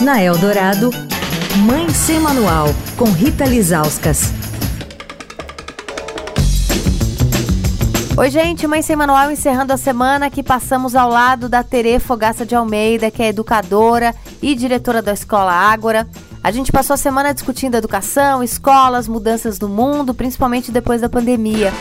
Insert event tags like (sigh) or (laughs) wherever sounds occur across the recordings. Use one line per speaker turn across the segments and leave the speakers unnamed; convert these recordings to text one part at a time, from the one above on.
Na Eldorado, Mãe Sem Manual, com Rita Lizauskas.
Oi, gente, Mãe Sem Manual encerrando a semana que passamos ao lado da Tere Fogaça de Almeida, que é educadora e diretora da Escola Ágora. A gente passou a semana discutindo educação, escolas, mudanças no mundo, principalmente depois da pandemia.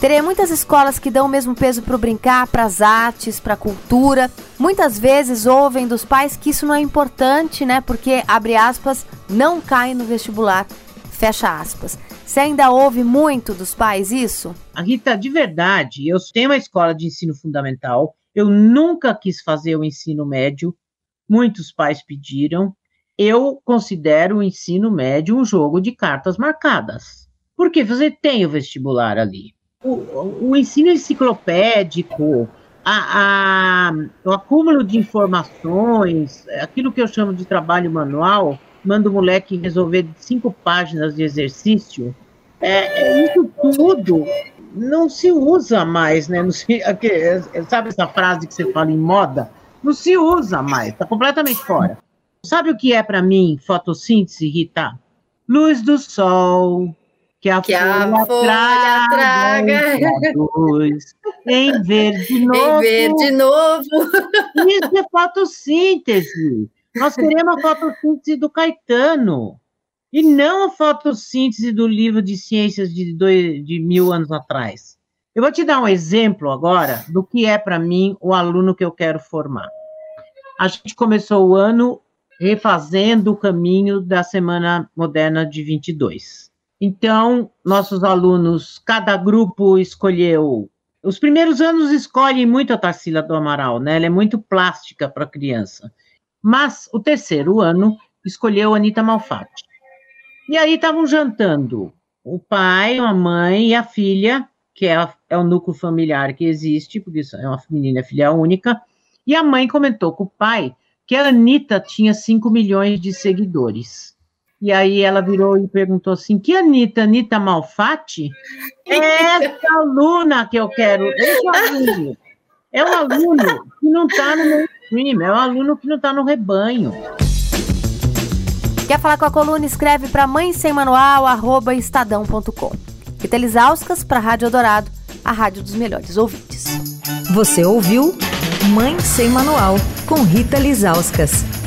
Terei muitas escolas que dão o mesmo peso para o brincar, para as artes, para a cultura. Muitas vezes ouvem dos pais que isso não é importante, né? Porque, abre aspas, não cai no vestibular, fecha aspas. Você ainda ouve muito dos pais isso?
A Rita, de verdade, eu tenho uma escola de ensino fundamental, eu nunca quis fazer o ensino médio, muitos pais pediram. Eu considero o ensino médio um jogo de cartas marcadas. Porque você tem o vestibular ali. O, o ensino enciclopédico, a, a, o acúmulo de informações, aquilo que eu chamo de trabalho manual, manda o moleque resolver cinco páginas de exercício. É, é isso tudo não se usa mais, né? Se, sabe essa frase que você fala em moda? Não se usa mais, está completamente fora. Sabe o que é para mim fotossíntese, Rita? Luz do sol, que a, que folha, a folha traga, traga. Luz, em verde (laughs) novo. Em
verde novo. (laughs)
Isso é fotossíntese. Nós queremos a fotossíntese do Caetano. E não a fotossíntese do livro de ciências de, dois, de mil anos atrás. Eu vou te dar um exemplo agora do que é para mim o aluno que eu quero formar. A gente começou o ano refazendo o caminho da Semana Moderna de 22. Então, nossos alunos, cada grupo escolheu. Os primeiros anos escolhem muito a Tarsila do Amaral, né? Ela é muito plástica para criança. Mas o terceiro ano escolheu Anitta Malfatti. E aí estavam jantando o pai, a mãe e a filha, que é, a, é o núcleo familiar que existe, porque é uma menina filha única, e a mãe comentou com o pai que a Anitta tinha 5 milhões de seguidores. E aí ela virou e perguntou assim: que Anitta? Anitta Malfatti? É essa aluna que eu quero. Esse aluno. É um aluno que não está no mainstream, é um aluno que não está no rebanho.
Quer falar com a coluna? Escreve para mãe sem manual, arroba estadão.com. Rita Lisauskas para Rádio Dourado, a rádio dos melhores ouvintes.
Você ouviu Mãe Sem Manual, com Rita Lisauskas.